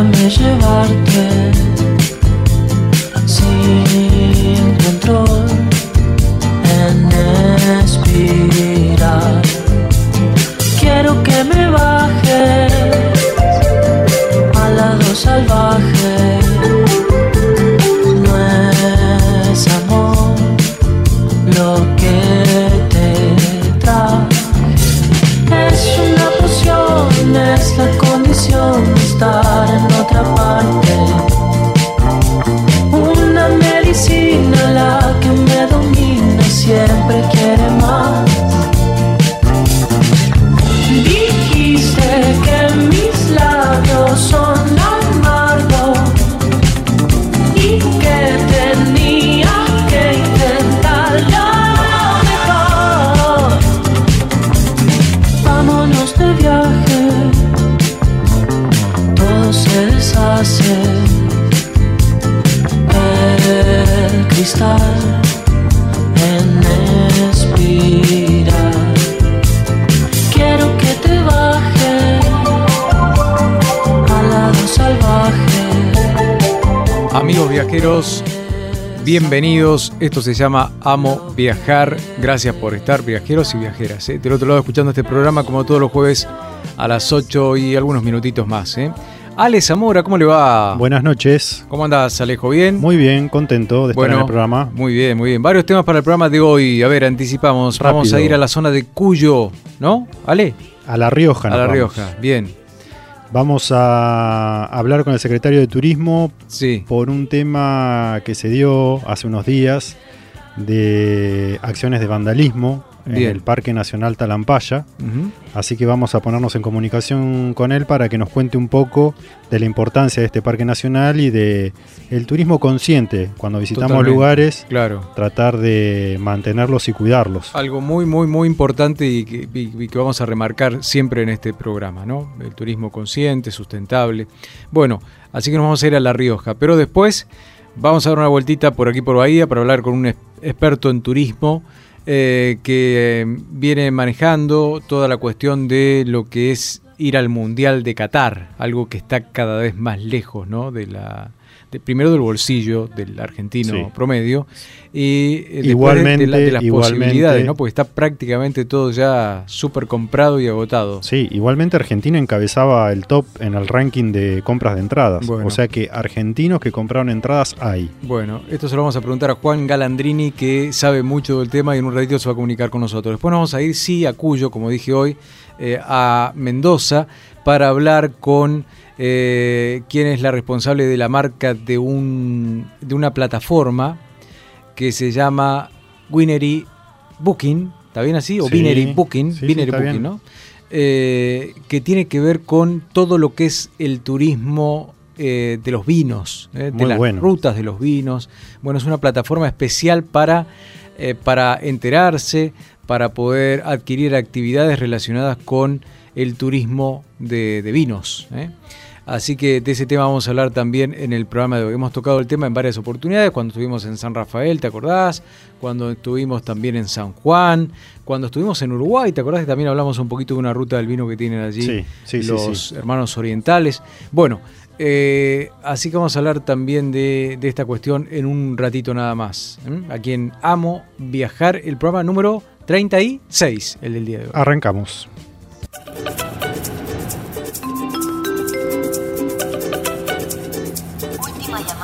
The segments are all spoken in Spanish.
I miss bienvenidos. Esto se llama Amo Viajar. Gracias por estar, viajeros y viajeras. ¿eh? Del otro lado, escuchando este programa, como todos los jueves a las 8 y algunos minutitos más. ¿eh? Ale Zamora, ¿cómo le va? Buenas noches. ¿Cómo andas, Alejo? ¿Bien? Muy bien, contento de estar en el programa. Muy bien, muy bien. Varios temas para el programa de hoy. A ver, anticipamos. Vamos a ir a la zona de Cuyo, ¿no? Ale. A La Rioja. A La. Rioja, bien. Vamos a hablar con el secretario de Turismo Sí. por un tema que se dio hace unos días de acciones de vandalismo en el Parque Nacional Talampaya. Así que vamos a ponernos en comunicación con él para que nos cuente un poco de la importancia de este parque nacional y de el turismo consciente cuando visitamos Totalmente. lugares, Claro. tratar de mantenerlos y cuidarlos. Algo muy, muy, muy importante y que, y- y que vamos a remarcar siempre en este programa, ¿no? El turismo consciente, sustentable. Bueno, así que nos vamos a ir a La Rioja, pero después vamos a dar una vueltita por aquí por Bahía para hablar con un experto en turismo eh, que eh, viene manejando toda la cuestión de lo que es ir al Mundial de Qatar, algo que está cada vez más lejos, ¿no? De la de- primero del bolsillo del argentino Sí. promedio y eh, Igualmente- de, la- de las igualmente- posibilidades, ¿no? Porque está prácticamente todo ya súper comprado y agotado. Sí, igualmente Argentina encabezaba el top en el ranking de compras de entradas. Bueno. O sea que argentinos que compraron entradas hay. Bueno, esto se lo vamos a preguntar a Juan Galandrini, que sabe mucho del tema y en un ratito se va a comunicar con nosotros. Después nos vamos a ir, sí, a Cuyo, como dije hoy, eh, a Mendoza, para hablar con eh, quien es la responsable de la marca de, un, de una plataforma que se llama Winery Booking, ¿está bien así? O Sí, Winery Booking, sí, Booking, bien. ¿no? Eh, que tiene que ver con todo lo que es el turismo eh, de los vinos, eh, de las bueno. rutas de los vinos. Bueno, es una plataforma especial para, para enterarse, para poder adquirir actividades relacionadas con el turismo de, de vinos. Así que de ese tema vamos a hablar también en el programa de hoy. Hemos tocado el tema en varias oportunidades, cuando estuvimos en San Rafael, ¿te acordás? Cuando estuvimos también en San Juan, cuando estuvimos en Uruguay, ¿te acordás que también hablamos un poquito de una ruta del vino que tienen allí Sí, sí, sí, los sí. hermanos orientales? Bueno, eh, así que vamos a hablar también de, de esta cuestión en un ratito nada más. A quien amo viajar, el programa número 36, el del día de hoy. Arrancamos.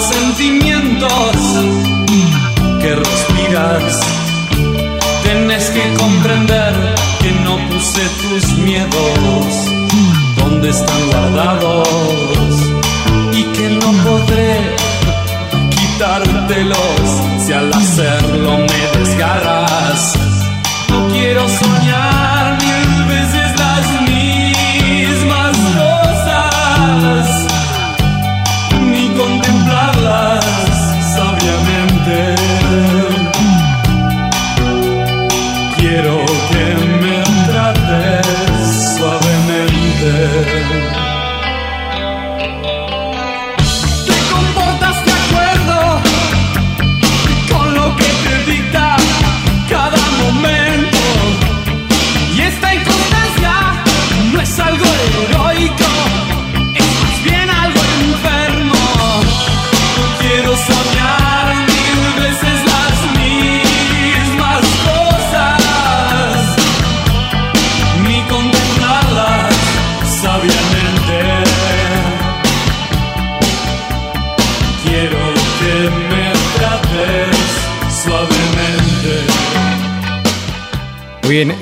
Sentimientos que respiras. Tienes que comprender que no puse tus miedos donde están guardados y que no podré quitártelos si al hacerlo me desgarras. No quiero soñar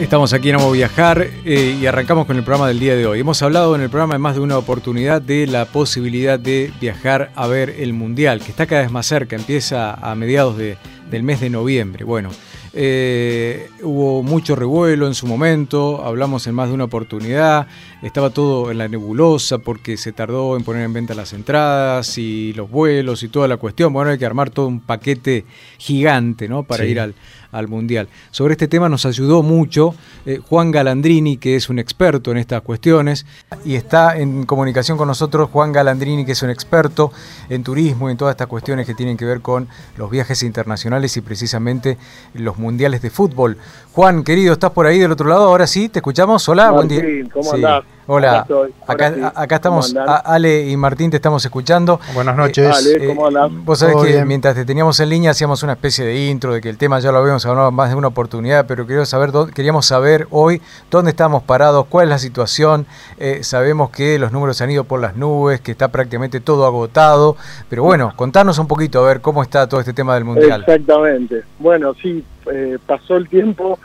estamos aquí en Amo Viajar eh, y arrancamos con el programa del día de hoy. Hemos hablado en el programa en más de una oportunidad de la posibilidad de viajar a ver el Mundial, que está cada vez más cerca, empieza a mediados de- del mes de noviembre. Bueno, eh, hubo mucho revuelo en su momento, hablamos en más de una oportunidad, estaba todo en la nebulosa porque se tardó en poner en venta las entradas y los vuelos y toda la cuestión. Bueno, hay que armar todo un paquete gigante ¿no? para Sí. ir al, al Mundial. Sobre este tema nos ayudó mucho eh, Juan Galandrini, que es un experto en estas cuestiones, y está en comunicación con nosotros Juan Galandrini, que es un experto en turismo y en todas estas cuestiones que tienen que ver con los viajes internacionales y precisamente los mundiales de fútbol. Juan, querido, ¿estás por ahí del otro lado? Ahora sí, ¿te escuchamos? Hola, buen día. ¿cómo andás? Hola, Acá acá, sí. a- acá estamos, Ale y Martín te estamos escuchando. Buenas noches. Ale, ¿cómo andás? Vos sabés que bien. mientras te teníamos en línea hacíamos una especie de intro de que el tema ya lo habíamos hablado más de una oportunidad, pero queríamos saber, queríamos saber hoy dónde estamos parados, cuál es la situación. Eh, sabemos que los números se han ido por las nubes, que está prácticamente todo agotado, pero bueno, contanos un poquito a ver cómo está todo este tema del Mundial. Exactamente. Bueno, sí, eh, pasó el tiempo.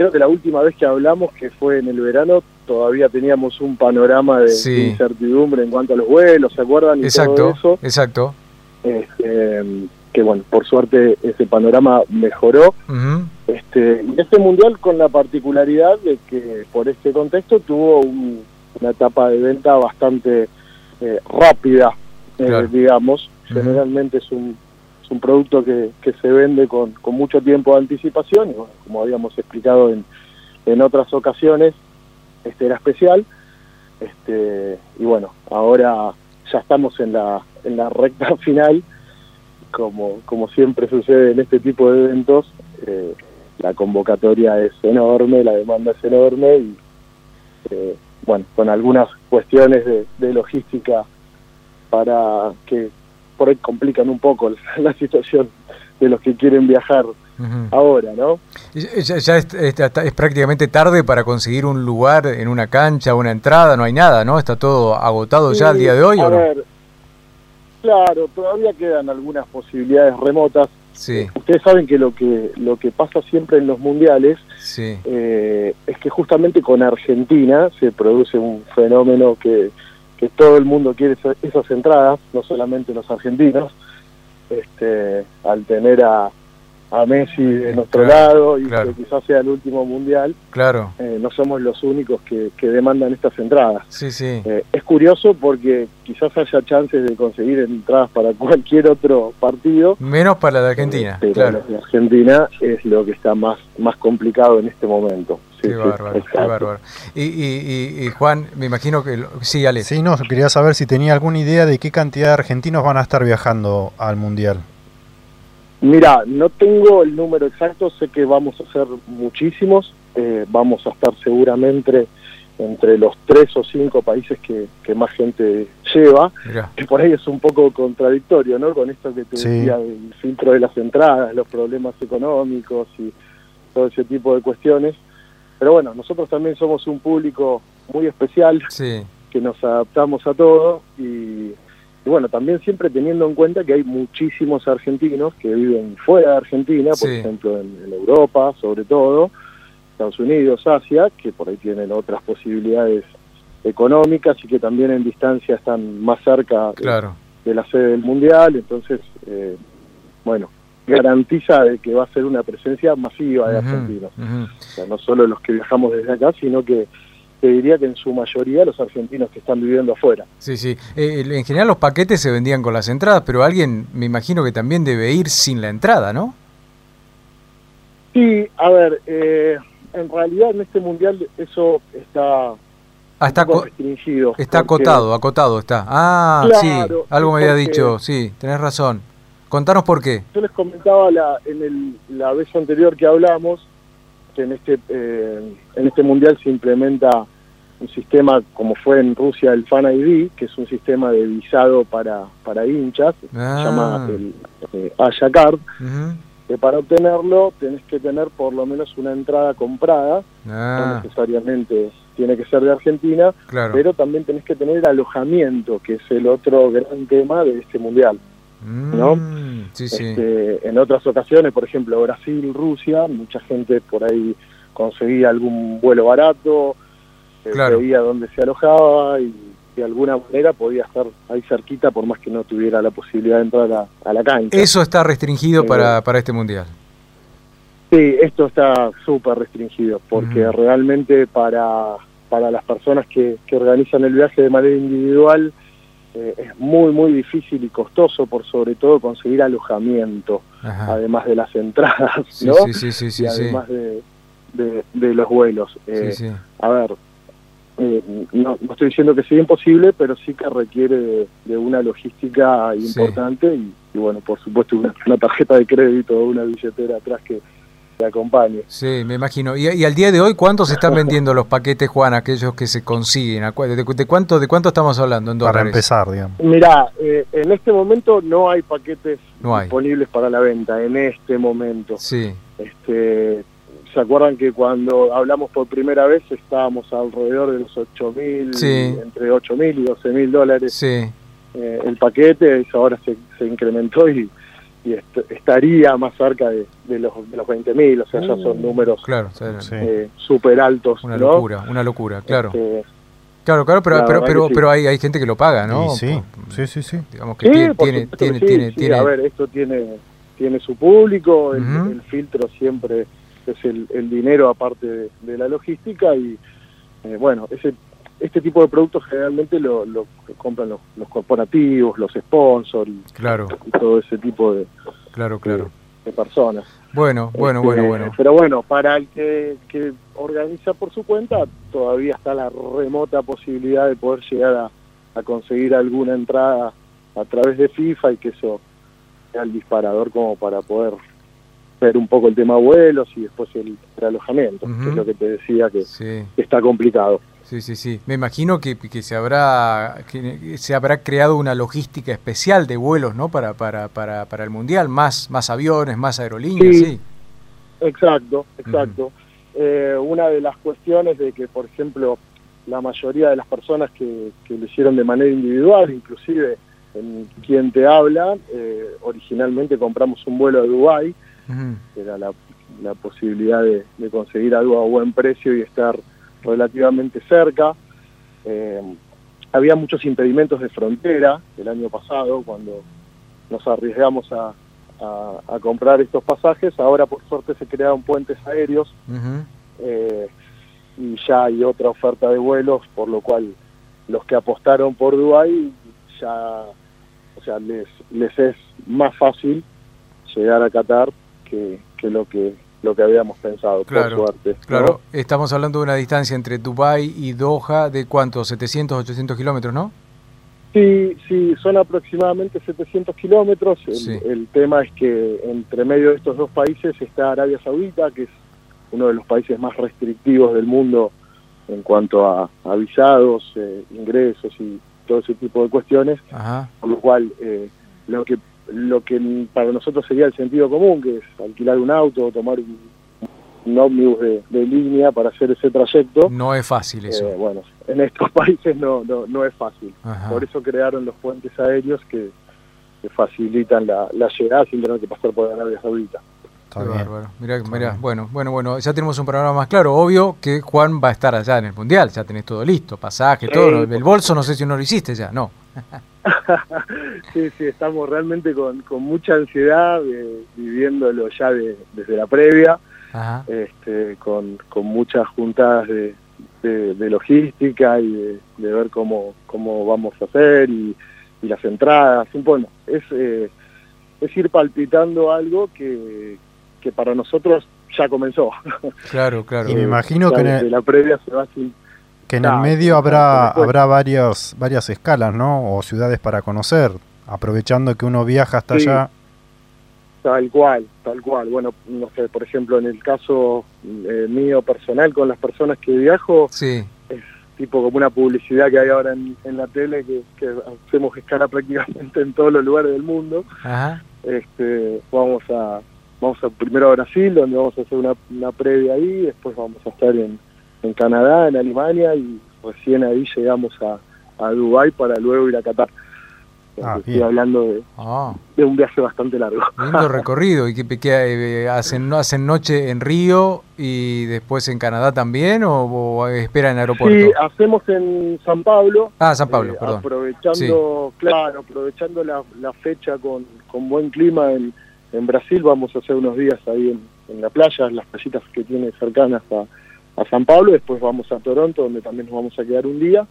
Creo que la última vez que hablamos, que fue en el verano, todavía teníamos un panorama de, Sí. de incertidumbre en cuanto a los vuelos, ¿se acuerdan? Y Exacto, todo eso. exacto. Este, que bueno, por suerte ese panorama mejoró. Ujú, Este, y este mundial con la particularidad de que por este contexto tuvo un- una etapa de venta bastante eh, rápida, eh, digamos. Generalmente es un, un producto que, que se vende con, con mucho tiempo de anticipación como habíamos explicado en, en otras ocasiones, este era especial. Este, y bueno, ahora ya estamos en la, en la recta final, como, como siempre sucede en este tipo de eventos. eh, la convocatoria es enorme, la demanda es enorme y eh, bueno, con algunas cuestiones de, de logística para que por ahí complican un poco la, la situación de los que quieren viajar ahora, ¿no? Ya, es, es- es prácticamente tarde para conseguir un lugar en una cancha, una entrada, no hay nada, ¿no? Está todo agotado ya al día de hoy, a ¿o no? ver, claro, todavía quedan algunas posibilidades remotas. Sí, Ustedes saben que lo que lo que pasa siempre en los mundiales sí. eh, es que justamente con Argentina se produce un fenómeno que, que todo el mundo quiere esa- esas entradas, no solamente los argentinos, este, al tener a, a Messi de nuestro Claro, lado y claro. que quizás sea el último mundial, Claro, eh, no somos los únicos que, que demandan estas entradas. sí, sí. Eh, es curioso porque quizás haya chances de conseguir entradas para cualquier otro partido, Menos para la Argentina, pero claro. de Argentina es lo que está más, más complicado en este momento. Sí, Qué sí, bárbaro, qué bárbaro. Y, y- y- y Juan, me imagino que... lo- Sí, Ale. Sí, no, quería saber si tenía alguna idea de qué cantidad de argentinos van a estar viajando al Mundial. Mira, no tengo el número exacto, sé que vamos a ser muchísimos, eh, vamos a estar seguramente entre los tres o cinco países que, que más gente lleva, Mirá, que por ahí es un poco contradictorio, ¿no? Con esto que te Sí. decía del filtro de las entradas, los problemas económicos y, todo ese tipo de cuestiones. Pero bueno, nosotros también somos un público muy especial, Sí, que nos adaptamos a todo y, y bueno, también siempre teniendo en cuenta que hay muchísimos argentinos que viven fuera de Argentina, por Sí. ejemplo en, en Europa sobre todo, Estados Unidos, Asia, que por ahí tienen otras posibilidades económicas y que también en distancia están más cerca de- de la sede del Mundial, entonces, eh, bueno, garantiza de que va a ser una presencia masiva de argentinos. O sea, no solo los que viajamos desde acá, sino que te diría que en su mayoría los argentinos que están viviendo afuera. Sí, sí. Eh, en general los paquetes se vendían con las entradas, pero alguien me imagino que también debe ir sin la entrada, ¿no? Sí, a ver, eh, en realidad en este Mundial eso está, Ah, está, restringido. está porque- acotado, acotado está. Ah, Claro, sí, algo me había dicho, sí, tenés razón. Contanos por qué. Yo les comentaba la, en el, la vez anterior que hablamos que en este eh, en este mundial se implementa un sistema como fue en Rusia el Fan ID, que es un sistema de visado para, para hinchas, Ah. se llama el eh, Haya Card, Ujú. que para obtenerlo tenés que tener por lo menos una entrada comprada, no Ah, necesariamente tiene que ser de Argentina, claro. pero también tenés que tener alojamiento, que es el otro gran tema de este mundial. ¿No? Mm, Sí, sí. Este, en otras ocasiones, por ejemplo, Brasil, Rusia, mucha gente por ahí conseguía algún vuelo barato, eh, Claro. veía dónde se alojaba y de alguna manera podía estar ahí cerquita por más que no tuviera la posibilidad de entrar a, a la cancha. Eso está restringido Eh, para, para este mundial. Sí, esto está súper restringido porque Ujú. realmente para, para las personas que, que organizan el viaje de manera individual eh, es muy, muy difícil y costoso por sobre todo conseguir alojamiento, Ajá. además de las entradas, Sí, ¿no? sí, sí, sí, sí, y sí. además de, de, de los vuelos. Eh, Sí. A ver, eh, no, no estoy diciendo que sea imposible, pero sí que requiere de, de una logística importante y, y, bueno, por supuesto una, una tarjeta de crédito o una billetera atrás que te acompañe. Sí, me imagino. ¿Y, y al día de hoy cuánto se están vendiendo los paquetes, Juan, aquellos que se consiguen? ¿A cu- ¿De, de cuánto, ¿De cuánto estamos hablando en Para dólares? empezar, digamos. Mirá, eh, en este momento no hay paquetes No hay. disponibles para la venta, en este momento. Sí, Este, ¿Se acuerdan que cuando hablamos por primera vez estábamos alrededor de los 8 mil, Sí. entre 8 mil y 12 mil dólares sí. eh, el paquete? Eso ahora se, se incrementó y, y est- estaría más cerca de, de los, de los 20 mil, o sea, ya son números Claro, Sí. eh, súper altos. una ¿no? locura, una locura, claro. Este, Claro, claro, pero, la pero, pero, sí. pero hay, hay gente que lo paga, ¿no? Sí, sí, sí, sí. Digamos que sí, tiene, tiene, tiene, tiene, sí, tiene- a ver, esto tiene, tiene su público, el, Ujú. el filtro siempre es el, el dinero aparte de, de la logística y eh, bueno, ese este tipo de productos generalmente lo, lo compran los, los corporativos, los sponsors y, Claro, y todo ese tipo de, claro, claro. de personas. Bueno, bueno, Este, bueno, bueno. Pero bueno, para el que, que organiza por su cuenta, todavía está la remota posibilidad de poder llegar a, a conseguir alguna entrada a través de FIFA y que eso sea el disparador como para poder ver un poco el tema vuelos y después el, el alojamiento, que es lo que te decía que Sí, está complicado. Sí, sí, sí. Me imagino que, que se habrá que se habrá creado una logística especial de vuelos, ¿no? Para, para, para, para el mundial, más, más aviones, más aerolíneas, Sí. sí. Exacto, exacto. Eh, una de las cuestiones de que, por ejemplo, la mayoría de las personas que, que lo hicieron de manera individual, inclusive en quien te habla, eh, originalmente compramos un vuelo a Dubái, que era la, la posibilidad de, de conseguir algo a buen precio y estar relativamente cerca. Eh, había muchos impedimentos de frontera el año pasado cuando nos arriesgamos a, a- a comprar estos pasajes. Ahora por suerte se crearon puentes aéreos eh, y ya hay otra oferta de vuelos, por lo cual los que apostaron por Dubái ya, o sea, les, les es más fácil llegar a Qatar que, que lo que lo que habíamos pensado, Claro, por suerte. ¿no? Claro, estamos hablando de una distancia entre Dubái y Doha de cuánto, 700, 800 kilómetros, ¿no? Sí, sí, son aproximadamente 700 kilómetros. El, Sí. el tema es que entre medio de estos dos países está Arabia Saudita, que es uno de los países más restrictivos del mundo en cuanto a, a visados, eh, ingresos y todo ese tipo de cuestiones, Ajá, por lo cual eh, lo que lo que para nosotros sería el sentido común, que es alquilar un auto o tomar un un ómnibus de, de línea para hacer ese trayecto. No es fácil eso. Eh, bueno, en estos países no, no, no es fácil. Ajá. Por eso crearon los puentes aéreos que, que facilitan la, la llegada sin tener que pasar por Arabia Saudita. Está bien. bárbaro. Mirá, mirá, bueno, bueno, bueno, ya tenemos un panorama más claro. Obvio que Juan va a estar allá en el Mundial, ya tenés todo listo, pasaje, Sí, todo. El bolso no sé si no lo hiciste ya, no. sí, sí, estamos realmente con, con mucha ansiedad, eh, viviéndolo ya de- desde la previa, Ajá. este, con, con muchas juntadas de, de- de logística y de, de ver cómo, cómo vamos a hacer y, y las entradas. Bueno, es, eh, es ir palpitando algo que, que para nosotros ya comenzó. Claro, claro. Y me imagino que el, la previa se va sin... que en el medio habrá, habrá varios, varias escalas, ¿no? O ciudades para conocer, aprovechando que uno viaja hasta Sí. allá. Tal cual, tal cual. Bueno, no sé, por ejemplo, en el caso eh, mío personal con las personas que viajo, Sí, tipo como una publicidad que hay ahora en, en la tele, que, que hacemos escala prácticamente en todos los lugares del mundo. ajá. Este, vamos a vamos a primero a Brasil, donde vamos a hacer una, una previa ahí, después vamos a estar en, en Canadá, en Alemania, y recién ahí llegamos a, a Dubái para luego ir a Qatar. Ah, Estoy hablando de, Ah, de un viaje bastante largo. lindo recorrido. ¿Y que, que, eh, hacen, no hacen noche en Río y después en Canadá también o, o esperan en el aeropuerto? Sí, hacemos en San Pablo. ah, San Pablo, eh, perdón. Aprovechando, claro, aprovechando la, la fecha con, con buen clima en, en Brasil, vamos a hacer unos días ahí en, en la playa, en las playitas que tiene cercanas a, a San Pablo. Después vamos a Toronto, donde también nos vamos a quedar un día.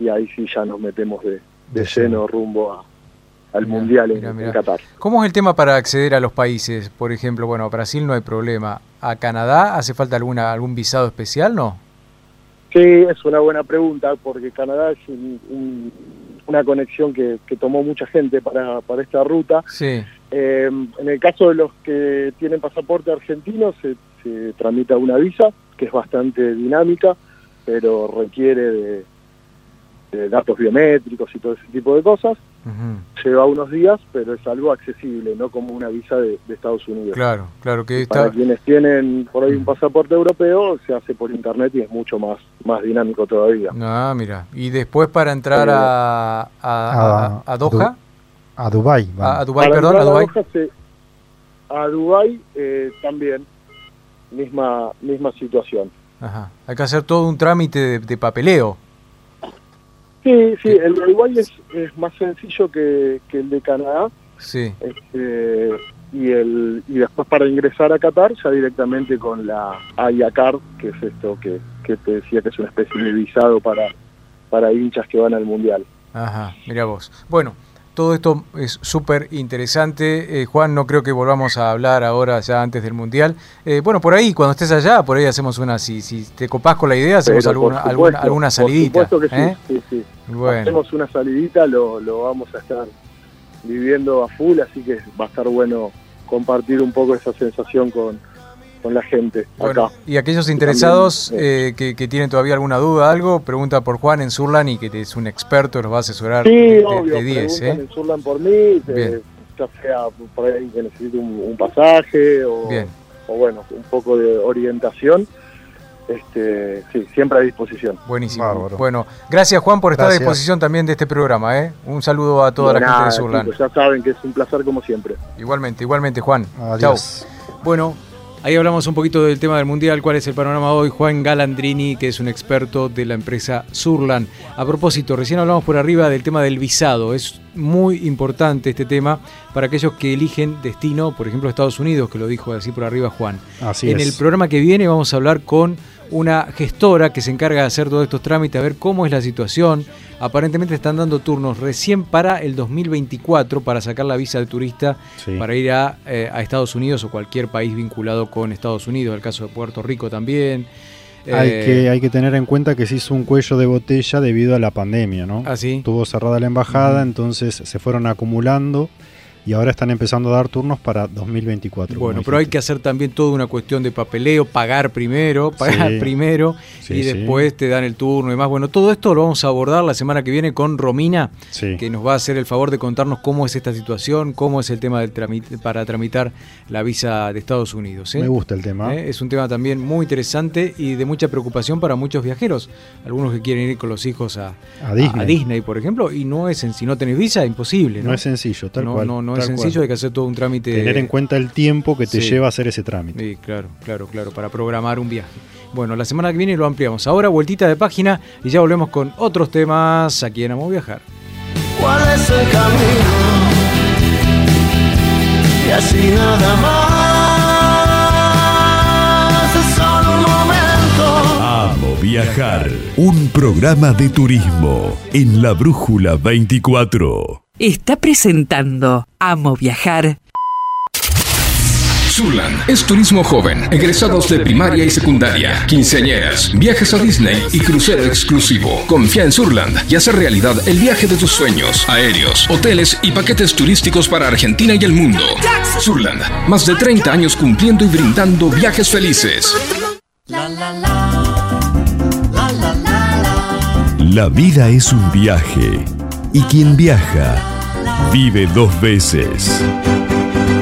Y ahí sí ya nos metemos de, de lleno rumbo a- al Mirá, Mundial en, mirá, en mirá. Qatar. ¿Cómo es el tema para acceder a los países? Por ejemplo, bueno, a Brasil no hay problema. ¿A Canadá hace falta alguna algún visado especial, no? Sí, es una buena pregunta, porque Canadá es un- un- una conexión que, que tomó mucha gente para, para esta ruta. Sí. Eh, en el caso de los que tienen pasaporte argentino, se, se tramita una visa, que es bastante dinámica, pero requiere de, de datos biométricos y todo ese tipo de cosas. Lleva unos días, pero es algo accesible, no como una visa de, de Estados Unidos. Claro, claro que Para está. quienes tienen por ahí un pasaporte europeo, se hace por internet y es mucho más, más dinámico todavía. Ah, mira. Y después para entrar a, a, a, a Doha, A Dubái. a, Para perdón, a se- a Dubái eh, también, misma, misma situación. Ajá. Hay que hacer todo un trámite de, de papeleo. Sí, sí, el de Uruguay es, es más sencillo que, que el de Canadá. Sí. este, y el y después para ingresar a Qatar ya directamente con la AIACAR, que es esto que, que te decía que es una especie de visado para, para hinchas que van al Mundial. Ajá, mira vos. Bueno, todo esto es súper interesante. Eh, Juan, no creo que volvamos a hablar ahora ya antes del Mundial. Eh, bueno, por ahí, cuando estés allá, por ahí hacemos una, si, si te copás con la idea, hacemos Pero por alguna, alguna, supuesto, alguna por salidita. supuesto que sí, ¿eh? sí, sí. Bueno, Hacemos una salidita, lo, lo vamos a estar viviendo a full, así que va a estar bueno compartir un poco esa sensación con, con la gente bueno, acá. y aquellos interesados también, eh, que, que tienen todavía alguna duda, algo, pregunta por Juan en Surlan y que es un experto, los va a asesorar Sí, de- obvio, de 10. preguntan ¿eh? en Surlan por mí, eh, Bien. ya sea por ahí que necesite un, un pasaje o, Bien. o bueno, un poco de orientación. Este, sí, siempre a disposición. Buenísimo. Bárbaro. Bueno, gracias Juan por estar a disposición también de este programa. ¿eh? Un saludo a toda la Nada, gente de Surlan. chicos, ya saben que es un placer como siempre. Igualmente, igualmente Juan. Adiós. Chau. Bueno, ahí hablamos un poquito del tema del Mundial, cuál es el panorama hoy. Juan Galandrini, que es un experto de la empresa Surlan. A propósito, recién hablamos por arriba del tema del visado. Muy importante este tema para aquellos que eligen destino, por ejemplo, Estados Unidos, que lo dijo así por arriba Juan. Así en es. el programa que viene vamos a hablar con una gestora que se encarga de hacer todos estos trámites, a ver cómo es la situación. Aparentemente están dando turnos recién para el 2024 para sacar la visa de turista Sí. para ir a, eh, a Estados Unidos o cualquier país vinculado con Estados Unidos, el caso de Puerto Rico también. Hay, Eh, que, hay que tener en cuenta que se hizo un cuello de botella debido a la pandemia, ¿no? ¿Ah, sí? Estuvo cerrada la embajada, entonces se fueron acumulando y ahora están empezando a dar turnos para 2024. Bueno, pero hay que hacer también toda una cuestión de papeleo, pagar primero, pagar Sí. primero Sí, y sí. después te dan el turno y demás. Bueno, todo esto lo vamos a abordar la semana que viene con Romina, que nos va a hacer el favor de contarnos cómo es esta situación, cómo es el tema del tramite, para tramitar la visa de Estados Unidos. ¿eh? Me gusta el tema. ¿Eh? Es un tema también muy interesante y de mucha preocupación para muchos viajeros. Algunos que quieren ir con los hijos a, A Disney. Disney, por ejemplo, y no es, en- si no tenés visa, imposible. No, No es sencillo, tal no, cual. no, no tal es cual. sencillo, hay que hacer todo un trámite. Tener en cuenta el tiempo que te Sí. lleva a hacer ese trámite. Sí, claro, claro, claro, para programar un viaje. Bueno, la semana que viene lo ampliamos. Ahora vueltita de página y ya volvemos con otros temas aquí en Amo Viajar. cuál es el camino y así nada más es solo un momento Amo Viajar, un programa de turismo en la Brújula 24. Está presentando Amo Viajar Surland es turismo joven, egresados de primaria y secundaria, quinceañeras, viajes a Disney y crucero exclusivo. Confía en Surland y hace realidad el viaje de tus sueños, aéreos, hoteles y paquetes turísticos para Argentina y el mundo. Surland, más de 30 años cumpliendo y brindando viajes felices. La vida es un viaje y quien viaja vive dos veces.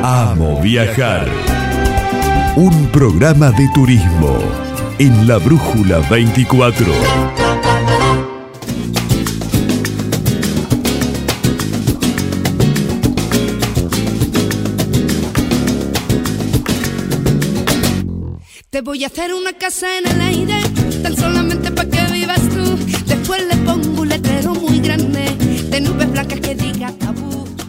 Amo Viajar, un programa de turismo en la Brújula 24. Te voy a hacer una casa en el aire,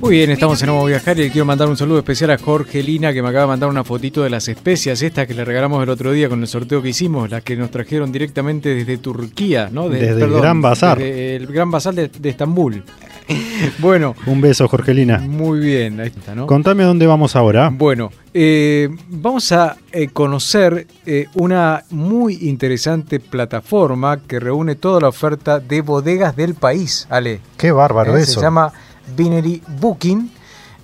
Muy bien, estamos en Amo Viajar y le quiero mandar un saludo especial a Jorge Lina que me acaba de mandar una fotito de las especias estas que le regalamos el otro día con el sorteo que hicimos, las que nos trajeron directamente desde Turquía, ¿no? De- Desde el Gran Bazar. desde el Gran Bazar de, de Estambul. bueno, Un beso, Jorgelina. muy bien, ahí está, ¿no? Contame dónde vamos ahora. Bueno, eh, vamos a eh, conocer eh, una muy interesante plataforma que reúne toda la oferta de bodegas del país, Ale. Qué bárbaro Eh, eso. Se llama Vinery Booking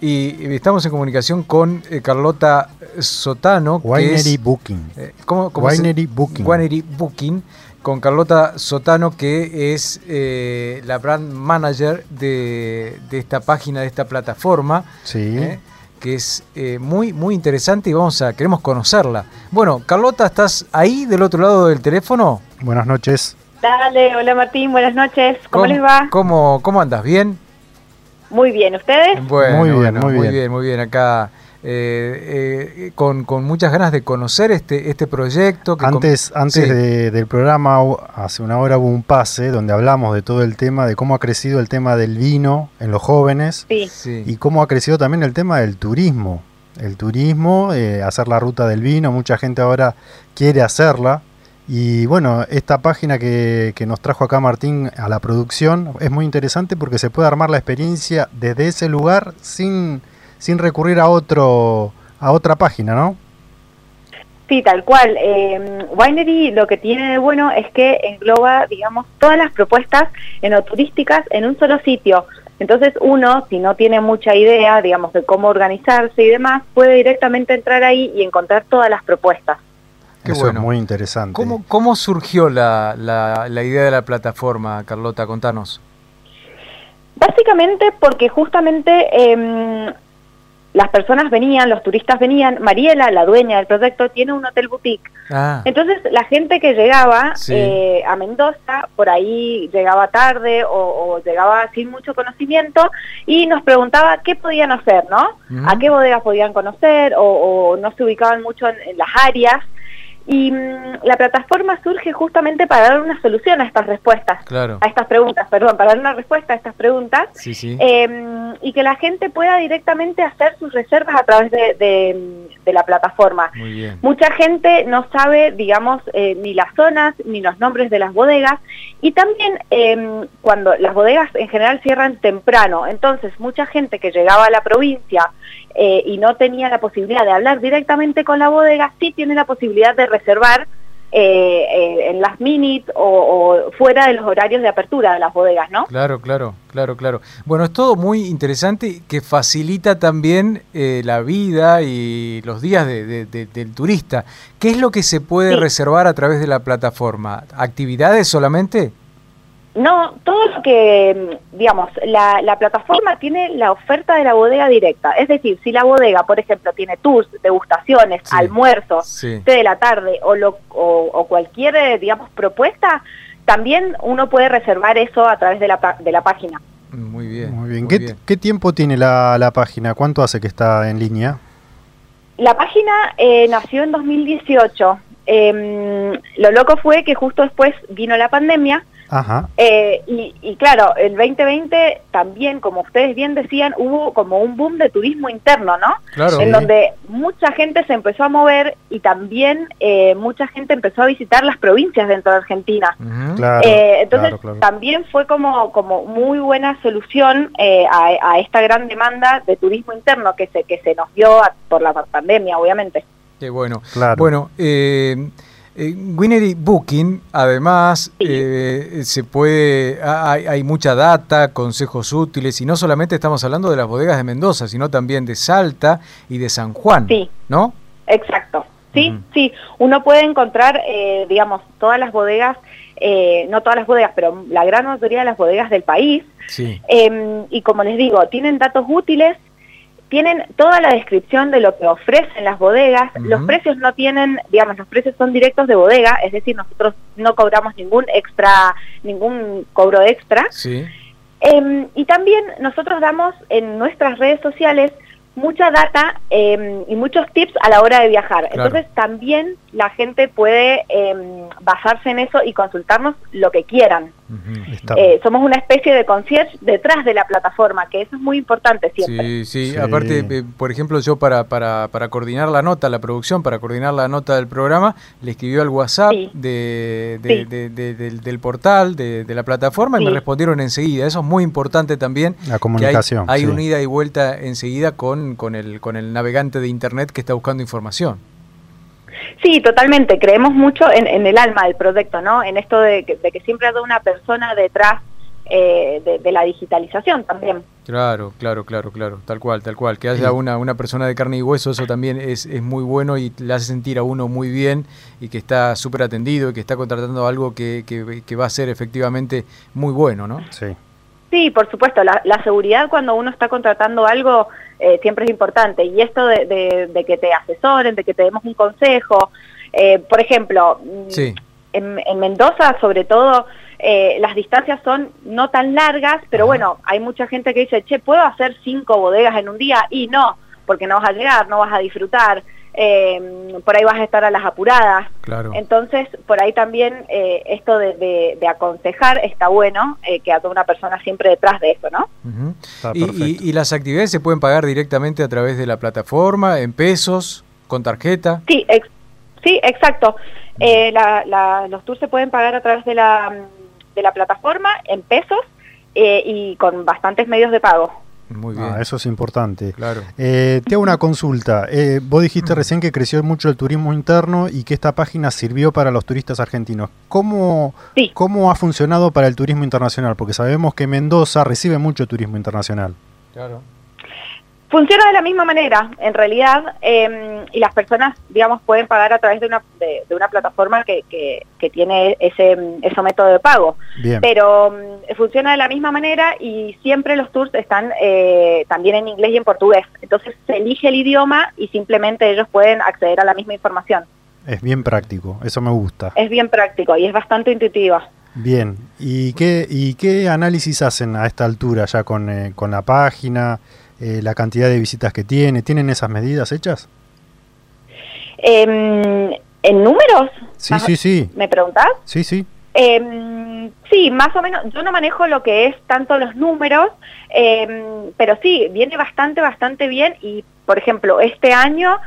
y estamos en comunicación con eh, Carlota Sotano. que Winery es- Booking. eh, ¿cómo- cómo se- Winery Booking. Winery Booking, con Carlota Sotano, que es eh, la brand manager de, de esta página, de esta plataforma. Sí. ¿eh? que es eh, muy muy interesante y vamos a queremos conocerla. Bueno, Carlota, ¿estás ahí del otro lado del teléfono? Buenas noches. Dale, hola Martín, buenas noches. ¿Cómo, les va? ¿Cómo, cómo andas? ¿Bien? Muy bien, ¿ustedes? Bueno, Muy bien, bueno, muy muy bien. bien, muy bien. Acá eh, eh, con, con muchas ganas de conocer este, este proyecto. Que Antes, antes Sí. de- del programa, hace una hora hubo un pase donde hablamos de todo el tema, de cómo ha crecido el tema del vino en los jóvenes Sí. Sí. y cómo ha crecido también el tema del turismo. El turismo, eh, hacer la ruta del vino, mucha gente ahora quiere hacerla. Y bueno, esta página que, que nos trajo acá Martín a la producción es muy interesante porque se puede armar la experiencia desde ese lugar sin, sin recurrir a otro a otra página, ¿no? Sí, tal cual. Eh, Winery lo que tiene de bueno es que engloba, digamos, todas las propuestas enoturísticas en un solo sitio. Entonces uno, si no tiene mucha idea, digamos, de cómo organizarse y demás, puede directamente entrar ahí y encontrar todas las propuestas. Qué Eso bueno. es muy interesante. ¿Cómo, cómo surgió la, la- la idea de la plataforma, Carlota? Contanos. Básicamente porque justamente em, las personas venían, los turistas venían, Mariela, la dueña del proyecto, tiene un hotel boutique. Ah, Entonces la gente que llegaba Sí. eh, a Mendoza, por ahí llegaba tarde o, o llegaba sin mucho conocimiento y nos preguntaba qué podían hacer, ¿no? A qué bodegas podían conocer o, o no se ubicaban mucho en, en las áreas. Y mm, la plataforma surge justamente para dar una solución a estas respuestas, claro. a estas preguntas, perdón, para dar una respuesta a estas preguntas Sí, sí. eh, y que la gente pueda directamente hacer sus reservas a través de, de- de la plataforma. Muy bien. Mucha gente no sabe, digamos, eh, ni las zonas ni los nombres de las bodegas y también eh, cuando las bodegas en general cierran temprano, entonces mucha gente que llegaba a la provincia eh, y no tenía la posibilidad de hablar directamente con la bodega, sí tiene la posibilidad de reservar eh, eh, en las minutes o, o, fuera de los horarios de apertura de las bodegas, ¿no? Claro, claro, claro, claro. Bueno, es todo muy interesante que facilita también eh, la vida y los días de, de, de, del turista. ¿Qué es lo que se puede sí. reservar a través de la plataforma? ¿Actividades solamente? No, todo lo que, digamos, la, la, plataforma tiene la oferta de la bodega directa. Es decir, si la bodega, por ejemplo, tiene tours, degustaciones, sí. almuerzos, sí. té de la tarde o, lo, o, o, cualquier, eh, digamos, propuesta, también uno puede reservar eso a través de la, de la página. Muy bien. Muy bien. Muy ¿Qué, bien. ¿Qué, tiempo tiene la, la, página? ¿Cuánto hace que está en línea? La página eh, nació en 2018. Eh, lo loco fue que justo después vino la pandemia Ajá. Eh, y, y, claro, el 2020 también, como ustedes bien decían, hubo como un boom de turismo interno, ¿no? Claro. En sí. donde mucha gente se empezó a mover y también eh, mucha gente empezó a visitar las provincias dentro de Argentina. Uh -huh. claro, eh, entonces, claro, claro. también fue como, como muy buena solución eh, a, a, esta gran demanda de turismo interno que se, que se nos dio a, por la pandemia, obviamente. Qué bueno. Claro. Bueno, eh eh, Winery Booking, además, eh, se puede, hay, hay, mucha data, consejos útiles, y no solamente estamos hablando de las bodegas de Mendoza, sino también de Salta y de San Juan, sí. ¿no? Exacto, sí, uh -huh. sí. Uno puede encontrar, eh, digamos, todas las bodegas, eh, no todas las bodegas, pero la gran mayoría de las bodegas del país. Sí. Em, y como les digo, tienen datos útiles, tienen toda la descripción de lo que ofrecen las bodegas. Uh -huh. Los precios no tienen, digamos, los precios son directos de bodega, es decir, nosotros no cobramos ningún extra, ningún cobro extra. Sí. Eh, y también nosotros damos en nuestras redes sociales mucha data eh, y muchos tips a la hora de viajar. Claro. Entonces también la gente puede eh, basarse en eso y consultarnos lo que quieran. Uh -huh. eh, somos una especie de concierge detrás de la plataforma, que eso es muy importante siempre. Sí, sí, sí. aparte, eh, por ejemplo, yo para, para, para coordinar la nota, la producción, para coordinar la nota del programa, le escribió al WhatsApp sí. de, de, sí. de, de, del, del, portal, de, la plataforma, y me respondieron enseguida. Eso es muy importante también. La comunicación. hay, hay una ida y vuelta enseguida con, con, el, con el navegante de Internet que está buscando información. Sí, totalmente. Creemos mucho en, en, el alma del proyecto, ¿no? En esto de que, de que siempre hay una persona detrás eh, de, de, la digitalización también. Claro, claro, claro, claro, tal cual, tal cual. Que haya una, una persona de carne y hueso, eso también es, es muy bueno y le hace sentir a uno muy bien y que está súper atendido y que está contratando algo que, que, que va a ser efectivamente muy bueno, ¿no? Sí. Sí, por supuesto. La, la seguridad cuando uno está contratando algo eh, siempre es importante. Y esto de, de, de, que te asesoren, de que te demos un consejo. Eh, por ejemplo, mm, sí. en, en, Mendoza, sobre todo, eh, las distancias son no tan largas, pero Ajá. bueno, hay mucha gente que dice, che, ¿puedo hacer cinco bodegas en un día? Y no, porque no vas a llegar, no vas a disfrutar eh, por ahí vas a estar a las apuradas. Claro. Entonces, por ahí también eh, esto de, de, de, aconsejar está bueno, eh, que haya una persona siempre detrás de eso, ¿no? Uh -huh. y, y, y, las actividades se pueden pagar directamente a través de la plataforma, en pesos, con tarjeta? Sí, ex sí exacto. Eh, la, la, los tours se pueden pagar a través de la, de la plataforma, en pesos, eh, y con bastantes medios de pago. Muy bien. Ah, eso es importante. Claro. Eh, te hago una consulta. Eh, vos dijiste recién que creció mucho el turismo interno y que esta página sirvió para los turistas argentinos. ¿Cómo, sí. ¿Cómo ha funcionado para el turismo internacional? Porque sabemos que Mendoza recibe mucho turismo internacional. Claro. Funciona de la misma manera, en realidad, eh, y las personas, digamos, pueden pagar a través de una, de, de una plataforma que, que, que, tiene ese, ese método de pago. Bien. Pero um, funciona de la misma manera y siempre los tours están eh, también en inglés y en portugués. Entonces se elige el idioma y simplemente ellos pueden acceder a la misma información. Es bien práctico, eso me gusta. Es bien práctico y es bastante intuitiva. Bien, ¿y qué, y qué análisis hacen a esta altura ya con, eh, con la página? Eh, la cantidad de visitas que tiene. ¿Tienen esas medidas hechas? Eh, ¿En números? Sí, sí, sí. ¿Me preguntás? Sí, sí. Eh, sí, más o menos. Yo no manejo lo que es tanto los números, eh, pero sí, viene bastante, bastante bien. Y, por ejemplo, este año,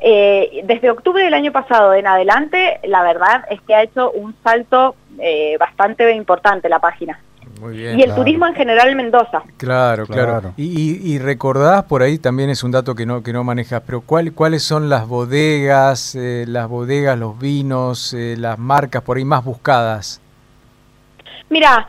eh, desde octubre del año pasado en adelante, la verdad es que ha hecho un salto eh, bastante importante la página. Muy bien. y el claro. turismo en general en Mendoza. Claro, claro. Claro. Y, y- y recordás, por ahí también es un dato que no, que no manejas, pero ¿cuál, ¿cuáles son las bodegas, eh, las bodegas, los vinos, eh, las marcas por ahí más buscadas? Mira,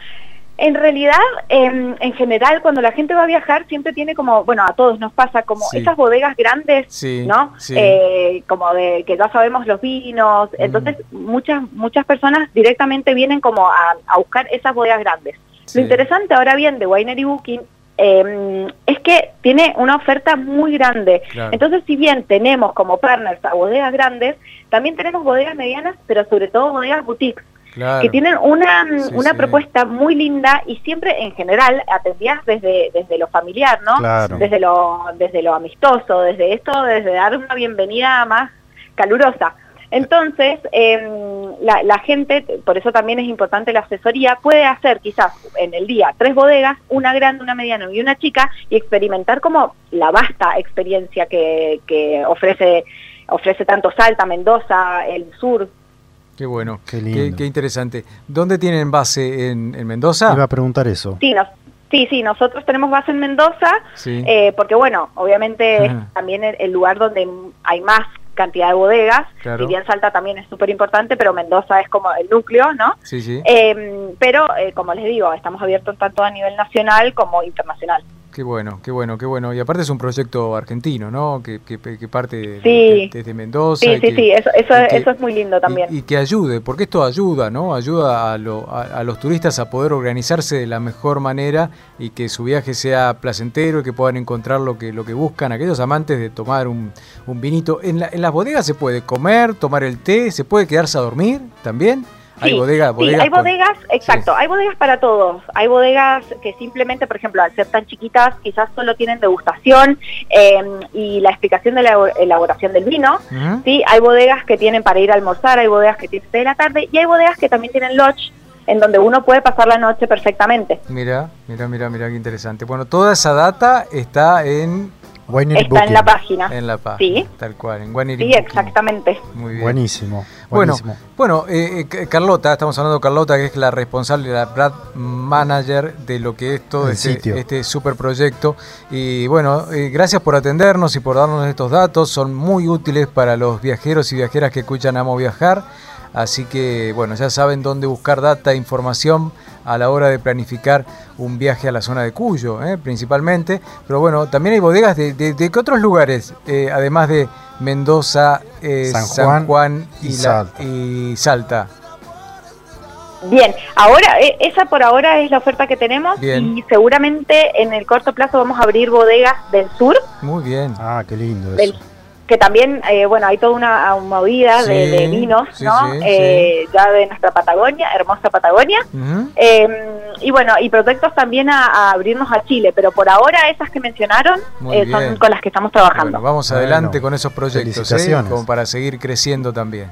en realidad, em, en general, cuando la gente va a viajar, siempre tiene como, bueno, a todos nos pasa, como Sí. esas bodegas grandes, Sí, ¿no? sí. Eh, como de que ya sabemos los vinos. Mm. Entonces, muchas muchas personas directamente vienen como a, a buscar esas bodegas grandes. Sí. Lo interesante ahora bien de Winery Booking eh, es que tiene una oferta muy grande. Claro. Entonces, si bien tenemos como partners a bodegas grandes, también tenemos bodegas medianas, pero sobre todo bodegas boutiques Claro. que tienen una, Sí, una sí. propuesta muy linda y siempre en general atendidas desde, desde lo familiar, ¿no? Claro. Desde lo, desde lo amistoso, desde esto, desde dar una bienvenida más calurosa. Entonces, em, la, la gente, por eso también es importante la asesoría, puede hacer quizás en el día tres bodegas, una grande, una mediana y una chica, y experimentar como la vasta experiencia que, que ofrece, ofrece tanto Salta, Mendoza, el sur, Qué bueno, Qué lindo. qué interesante. ¿Dónde tienen base? ¿En, en Mendoza? Iba a preguntar eso. Sí, sí, sí, nosotros tenemos base en Mendoza, Sí. eh, porque bueno, obviamente es también el, el lugar donde hay más cantidad de bodegas, Claro. si bien Salta también es súper importante, pero Mendoza es como el núcleo, ¿no? Sí, sí. Eh, pero, eh, como les digo, estamos abiertos tanto a nivel nacional como internacional. Qué bueno, qué bueno, qué bueno. Y aparte es un proyecto argentino, ¿no? Que, que, que parte de- desde Mendoza. Sí, y sí, que- sí, eso, eso, y eso es muy lindo también. Y, y que ayude, porque esto ayuda, ¿no? Ayuda a, lo- a- a los turistas a poder organizarse de la mejor manera y que su viaje sea placentero y que puedan encontrar lo que, lo que buscan. Aquellos amantes de tomar un, un vinito. En, la- en las bodegas se puede comer, tomar el té, se puede quedarse a dormir también. Hay bodegas, sí, bodegas hay con- bodegas, exacto, hay bodegas para todos. Hay bodegas que simplemente, por ejemplo, al ser tan chiquitas, quizás solo tienen degustación eh, y la explicación de la elabor- elaboración del vino. Sí, hay bodegas que tienen para ir a almorzar, hay bodegas que tienen de la tarde y hay bodegas que también tienen lodge en donde uno puede pasar la noche perfectamente. Mira, mira, mira, mira qué interesante. Bueno, toda esa data está en, Winery Está en la página. en la página, Sí. tal cual, en Guaniri Sí, Booking. exactamente. Muy bien. Buenísimo. Bueno, buenísimo. bueno eh, eh, Carlota, estamos hablando de Carlota, que es la responsable, la brand manager de lo que es todo El este, sitio. este super proyecto. Y bueno, eh, gracias por atendernos y por darnos estos datos. Son muy útiles para los viajeros y viajeras que escuchan Amo Viajar. Así que, bueno, ya saben dónde buscar data e información a la hora de planificar un viaje a la zona de Cuyo, ¿eh? principalmente. Pero bueno, también hay bodegas de, de, de qué otros lugares, Eh, además de Mendoza, eh, San San, Juan y, y la- Salta. y Salta. Bien, ahora eh, esa por ahora es la oferta que tenemos Bien. y seguramente en el corto plazo vamos a abrir bodegas del sur, Muy bien. Ah, qué lindo del- eso. Que también, eh, bueno, hay toda una movida de, Sí, de vinos, sí, ¿no? sí, Eh, Ya de nuestra Patagonia, hermosa Patagonia. Eh, y bueno, y proyectos también a, a abrirnos a Chile, pero por ahora esas que mencionaron eh, son con las que estamos trabajando. Bueno, vamos Bueno, adelante con esos proyectos, ¿eh? como para seguir creciendo también.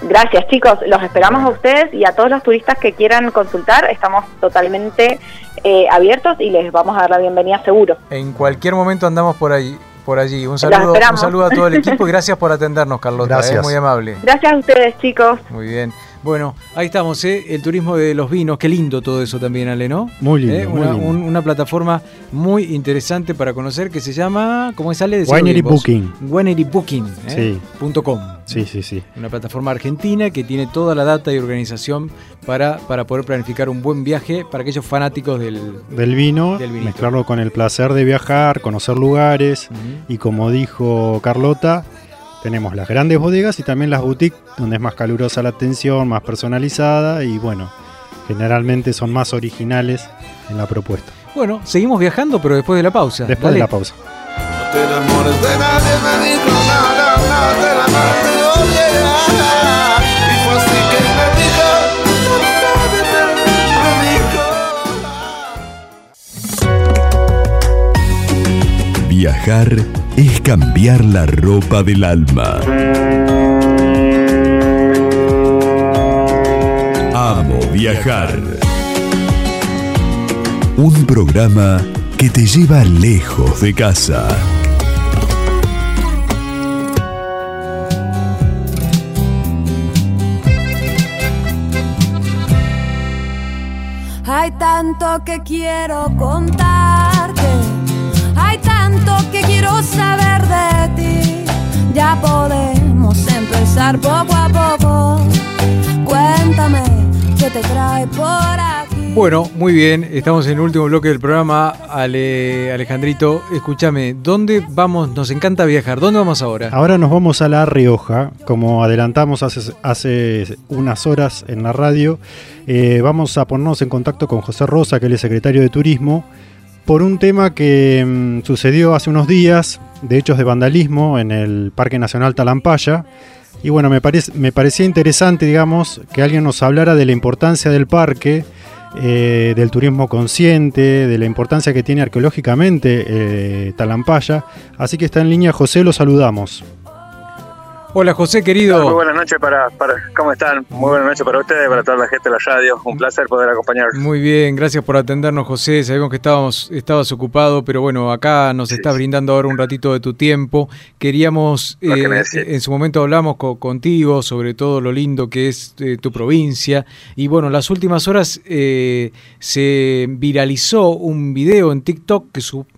Gracias chicos, los esperamos Bueno. a ustedes y a todos los turistas que quieran consultar, estamos totalmente eh, abiertos y les vamos a dar la bienvenida seguro. En cualquier momento andamos por allí. Por allí. Un saludo, un saludo a todo el equipo y gracias por atendernos, Carlota. ¿eh? Gracias. Muy amable. Gracias a ustedes chicos. Muy bien. Bueno, ahí estamos, ¿eh? el turismo de los vinos. Qué lindo todo eso también, Ale, ¿no? Muy lindo, ¿Eh? muy una, lindo. un- una plataforma muy interesante para conocer que se llama, ¿cómo es Ale? Winery. Booking. Winery Booking. ¿eh? Sí. Punto com. Sí, sí, sí. Una plataforma argentina que tiene toda la data y organización para, para poder planificar un buen viaje para aquellos fanáticos del... Del vino, Del mezclarlo con el placer de viajar, conocer lugares. Y como dijo Carlota, tenemos las grandes bodegas y también las boutiques, donde es más calurosa la atención, más personalizada y bueno, generalmente son más originales en la propuesta. Bueno, seguimos viajando, pero después de la pausa. Después Dale. de la pausa. No te enamores de nadie, me dijo nada, no te Viajar es cambiar la ropa del alma. Amo viajar. Un programa que te lleva lejos de casa. Tanto que quiero contarte, hay tanto que quiero saber de ti. Bueno, muy bien, estamos en el último bloque del programa. Ale, Alejandrito, escúchame, ¿dónde vamos? Nos encanta viajar. ¿Dónde vamos ahora? Ahora nos vamos a La Rioja, como adelantamos hace, unas horas en la radio. Eh, vamos a ponernos en contacto con José Rosa, que es el secretario de Turismo, por un tema que mm, sucedió hace unos días, de hechos de vandalismo en el Parque Nacional Talampaya. Y bueno, me, me parecía interesante, digamos, que alguien nos hablara de la importancia del parque, eh, del turismo consciente, de la importancia que tiene arqueológicamente eh, Talampaya. Así que está en línea José, lo saludamos. Hola José, querido. Muy buenas noches para, para, ¿cómo están? Muy buenas noches para ustedes, para toda la gente de la radio. Un placer poder acompañarlos. Muy bien, gracias por atendernos José. Sabemos que estábamos, estabas ocupado, pero bueno, acá nos estás brindando ahora un ratito de tu tiempo. Queríamos, que eh, en su momento hablamos co- contigo sobre todo lo lindo que es eh, tu provincia. Y bueno, las últimas horas eh, se viralizó un video en TikTok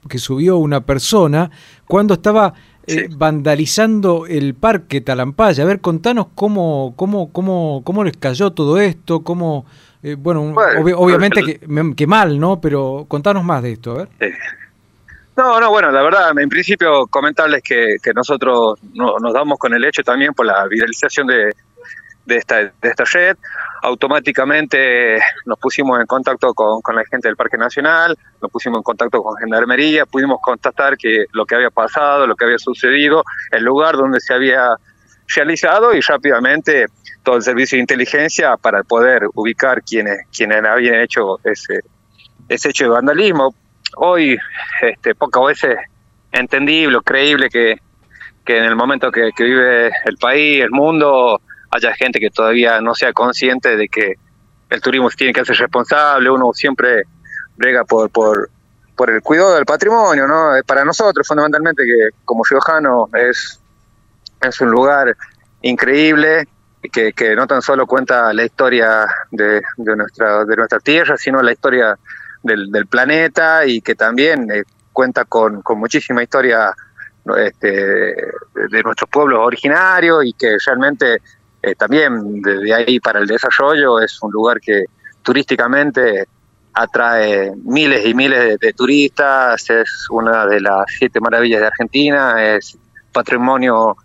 que subió una persona cuando estaba eh, vandalizando el parque Talampaya. A ver, contanos cómo, cómo, cómo, cómo les cayó todo esto, cómo, eh, bueno, Bueno, obvi- obviamente el- que, que mal, ¿no? Pero contanos más de esto, a ver. Eh, No, no, bueno, la verdad, en principio comentarles que, que nosotros no- nos damos con el hecho también por la viralización de, de, esta, de esta red. Automáticamente nos pusimos en contacto con, con la gente del Parque Nacional, nos pusimos en contacto con Gendarmería, pudimos constatar que lo que había pasado, lo que había sucedido, el lugar donde se había realizado y rápidamente todo el servicio de inteligencia para poder ubicar quienes, quienes habían hecho ese, ese hecho de vandalismo. Hoy, este, pocas veces entendible o creíble que, que en el momento que, que vive el país, el mundo, haya gente que todavía no sea consciente de que el turismo tiene que hacer responsable, uno siempre brega por, por, por el cuidado del patrimonio, ¿no? Para nosotros, fundamentalmente, que como riojano es, es un lugar increíble, que, que no tan solo cuenta la historia de, de, nuestra, de nuestra tierra, sino la historia del, planeta y que también eh, cuenta con, con muchísima historia este, de nuestros pueblos originarios y que realmente eh, también desde ahí para el desarrollo es un lugar que turísticamente atrae miles y miles de, turistas, es una de las siete maravillas de Argentina, es patrimonio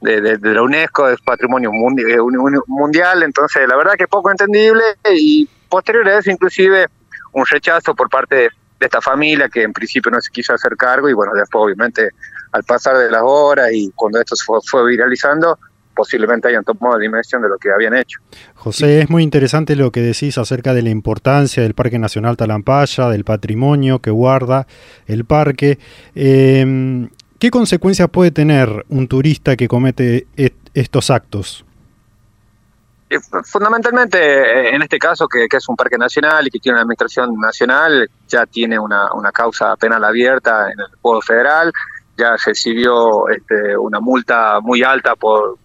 de, la UNESCO, es patrimonio eh, un- un- mundial, entonces la verdad que poco entendible y posterior a inclusive un rechazo por parte de, esta familia que en principio no se quiso hacer cargo y bueno, después obviamente al pasar de las horas y cuando esto fue viralizando, posiblemente hayan tomado dimensión de lo que habían hecho. José, es muy interesante lo que decís acerca de la importancia del Parque Nacional Talampaya, del patrimonio que guarda el parque. Eh, ¿Qué consecuencias puede tener un turista que comete est- estos actos? Eh, Fundamentalmente, eh, en este caso, que, que es un parque nacional y que tiene una administración nacional, ya tiene una, una causa penal abierta en el Juego Federal, ya recibió este, una multa muy alta por,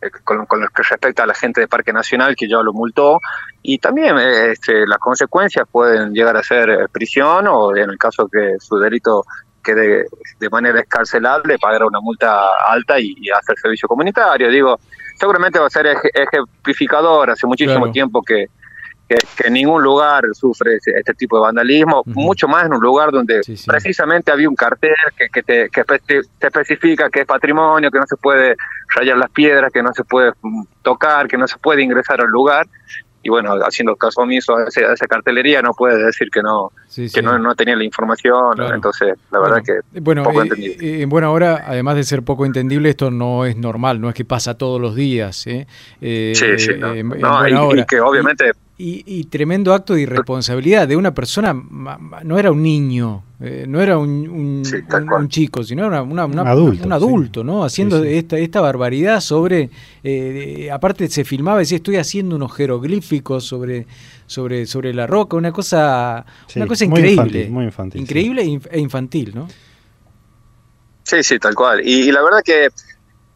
eh, con, con lo que respecta a la gente de Parque Nacional, que ya lo multó, y también eh, este, las consecuencias pueden llegar a ser eh, prisión o, en el caso que su delito quede de manera escarcelable, pagar una multa alta y, y hacer servicio comunitario. Digo, seguramente va a ser eje- ejemplificador. Hace muchísimo Claro. tiempo que, que, que en ningún lugar sufre ese- este tipo de vandalismo, mucho más en un lugar donde precisamente había un cartel que, que, te, que te especifica que es patrimonio, que no se puede rayar las piedras, que no se puede mm, tocar, que no se puede ingresar al lugar. Y bueno, haciendo caso omiso a, ese- a esa cartelería, no puede decir que no Sí, que sí. no, no tenía la información. Claro. Entonces, la verdad que Bueno, poco eh, entendido. eh, en buena hora, además de ser poco entendible, esto no es normal, no es que pasa todos los días. ¿eh? Eh, Sí, sí, no. en- en No, y- y que obviamente- Y, y tremendo acto de irresponsabilidad de una persona, ma- ma- no era un niño, eh, no era un, un- un- un chico, sino era una- una- Un adulto, un adulto, ¿no? Haciendo Esta, esta barbaridad sobre, eh, aparte se filmaba, decía, estoy haciendo unos jeroglíficos sobre, sobre, sobre la roca, una cosa, Sí, una cosa muy increíble. infantil, muy infantil. Increíble e e infantil, ¿no? Sí, sí, tal cual. Y, y la verdad que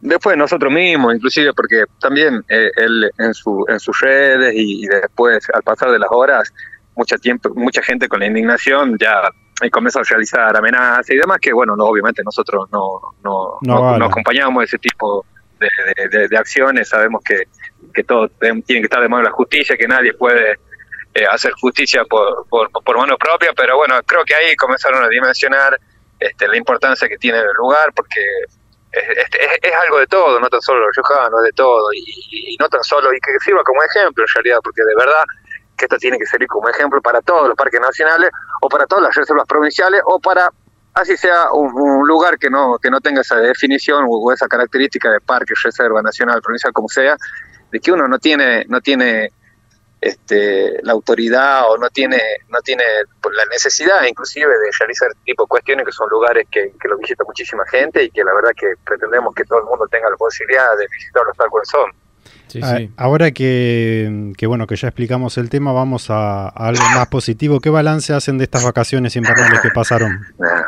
después nosotros mismos, inclusive porque también eh, él en, su, en sus redes y, y después al pasar de las horas, mucha tiempo, mucha gente con la indignación ya y comenzó a realizar amenazas y demás que bueno, no, obviamente nosotros no, no, No no- vale. no acompañamos ese tipo de, de- de- de acciones, sabemos que, que todo tiene que estar de mano de la justicia, que nadie puede eh, hacer justicia por, por, por mano propia, pero bueno, creo que ahí comenzaron a dimensionar este, la importancia que tiene el lugar, porque es, es- algo de todo, no tan solo los riojanos, de todo, y, no tan solo, y que sirva como ejemplo en realidad, porque de verdad que esto tiene que servir como ejemplo para todos los parques nacionales, o para todas las reservas provinciales, o para, así sea, un, un lugar que no, que no tenga esa definición o, o esa característica de parque, reserva nacional, provincial, como sea, de que uno no tiene, no tiene este, la autoridad o no tiene no tiene la necesidad inclusive de realizar este tipo de cuestiones que son lugares que, que lo visita muchísima gente y que la verdad que pretendemos que todo el mundo tenga la posibilidad de visitarlos tal cual son. A- Ahora que, que, bueno que ya explicamos el tema, vamos a, a algo más positivo. ¿Qué balance hacen de estas vacaciones invernales que pasaron? Nah.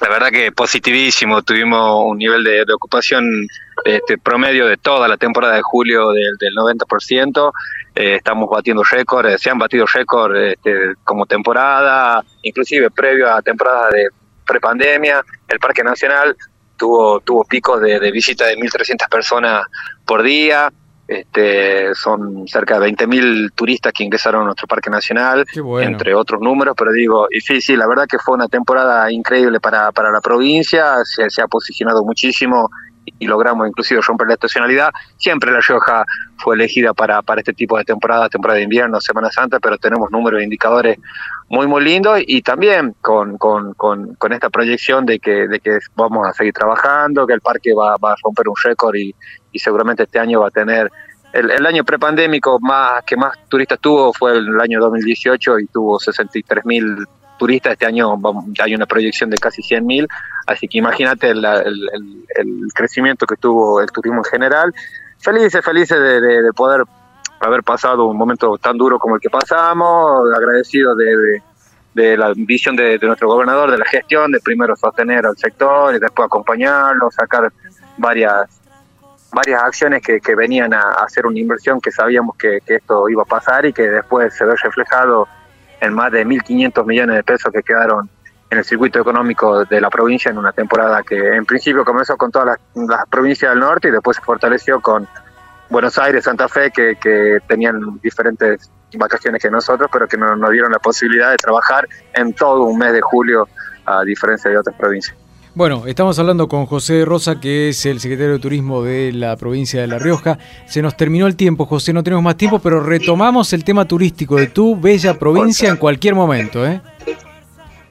La verdad que positivísimo, tuvimos un nivel de, de ocupación este, promedio de toda la temporada de julio del, del 90%, eh, estamos batiendo récords, se han batido récords este, como temporada, inclusive previo a temporada de prepandemia, el Parque Nacional tuvo, tuvo picos de, de visita de 1.300 personas por día, este, son cerca de 20.000 turistas que ingresaron a nuestro Parque Nacional, bueno. entre otros números, pero digo, y sí, sí, la verdad que fue una temporada increíble para, para la provincia, se, se ha posicionado muchísimo y, logramos inclusive romper la estacionalidad. Siempre La Rioja fue elegida para, para este tipo de temporada, temporada de invierno, Semana Santa, pero tenemos números de indicadores muy, muy lindos y también con, con, con, con esta proyección de que, de que vamos a seguir trabajando, que el parque va, va a romper un récord y, y seguramente este año va a tener el, el año prepandémico más que más turistas tuvo fue el año 2018 y tuvo 63 mil turistas. Este año hay una proyección de casi 100 mil, así que imagínate el, crecimiento que tuvo el turismo en general. Felices, felices de, de- de poder haber pasado un momento tan duro como el que pasamos, agradecidos de, la visión de, nuestro gobernador, de la gestión, de primero sostener al sector y después acompañarlo, sacar varias varias acciones que, venían a, hacer una inversión que sabíamos que esto iba a pasar y que después se ve reflejado en más de 1.500 millones de pesos que quedaron en el circuito económico de la provincia en una temporada que en principio comenzó con todas las, provincias del norte y después se fortaleció con Buenos Aires, Santa Fe, que, que tenían diferentes vacaciones que nosotros, pero que no- nos dieron la posibilidad de trabajar en todo un mes de julio, a diferencia de otras provincias. Bueno, estamos hablando con José Rosa, que es el secretario de Turismo de la provincia de La Rioja. Se nos terminó el tiempo, José, no tenemos más tiempo, pero retomamos el tema turístico de tu bella provincia en cualquier momento, ¿eh?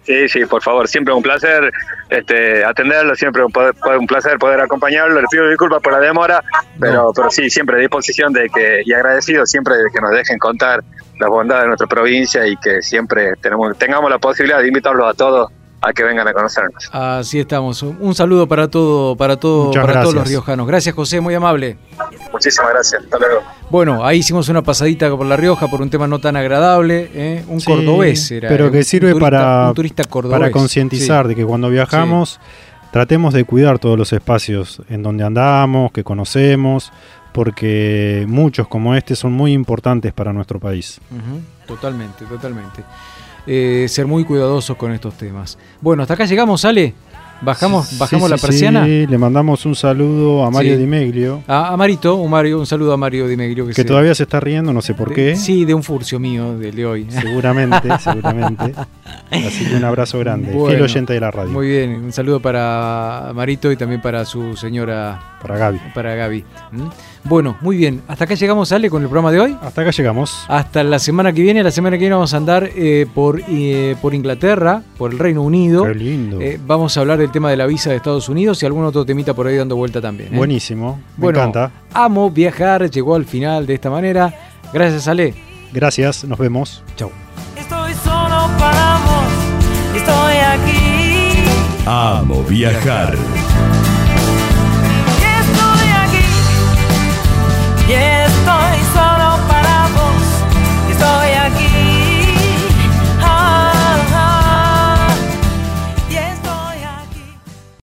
Sí, sí, por favor, siempre un placer este, atenderlo, siempre un, placer poder acompañarlo. Le pido disculpas por la demora, pero, pero sí, siempre a disposición de que, y agradecido siempre de que nos dejen contar las bondades de nuestra provincia y que siempre tenemos, tengamos la posibilidad de invitarlos a todos a que vengan a conocernos. Así estamos. Un saludo para todo, para todo, Muchas para todos los riojanos. Gracias, José, muy amable. Muchísimas gracias, hasta luego. Bueno, ahí hicimos una pasadita por La Rioja por un tema no tan agradable, ¿eh? un Sí, cordobés era. Pero un que sirve turista- para, un turista cordobés. para concientizar Sí. de que cuando viajamos tratemos de cuidar todos los espacios en donde andamos, que conocemos, porque muchos como este son muy importantes para nuestro país. Totalmente, totalmente. Eh, ser muy cuidadosos con estos temas. Bueno, hasta acá llegamos, Ale. Bajamos, Sí, bajamos sí, la persiana. sí, le mandamos un saludo a Mario Sí. Di Meglio, A, a Marito, un, Mario, un saludo a Mario Di Meglio. que se- todavía se está riendo, no sé por de- qué. Sí, de un furcio mío del de hoy. Seguramente, seguramente. Así que un abrazo grande. Bueno, Fiel oyente de la radio. Muy bien, un saludo para Marito y también para su señora. Para Gaby. Para Gaby. ¿Mm? Bueno, muy bien. Hasta acá llegamos, Ale, con el programa de hoy. Hasta acá llegamos. Hasta la semana que viene. La semana que viene vamos a andar eh, por, eh, por Inglaterra, por el Reino Unido. Qué lindo. Eh, vamos a hablar del tema de la visa de Estados Unidos y algún otro temita por ahí dando vuelta también. ¿eh? Buenísimo. Me Bueno, encanta. Amo viajar, llegó al final de esta manera. Gracias, Ale. Gracias, nos vemos. Chau. Estoy solo para vos, estoy aquí, Amo viajar.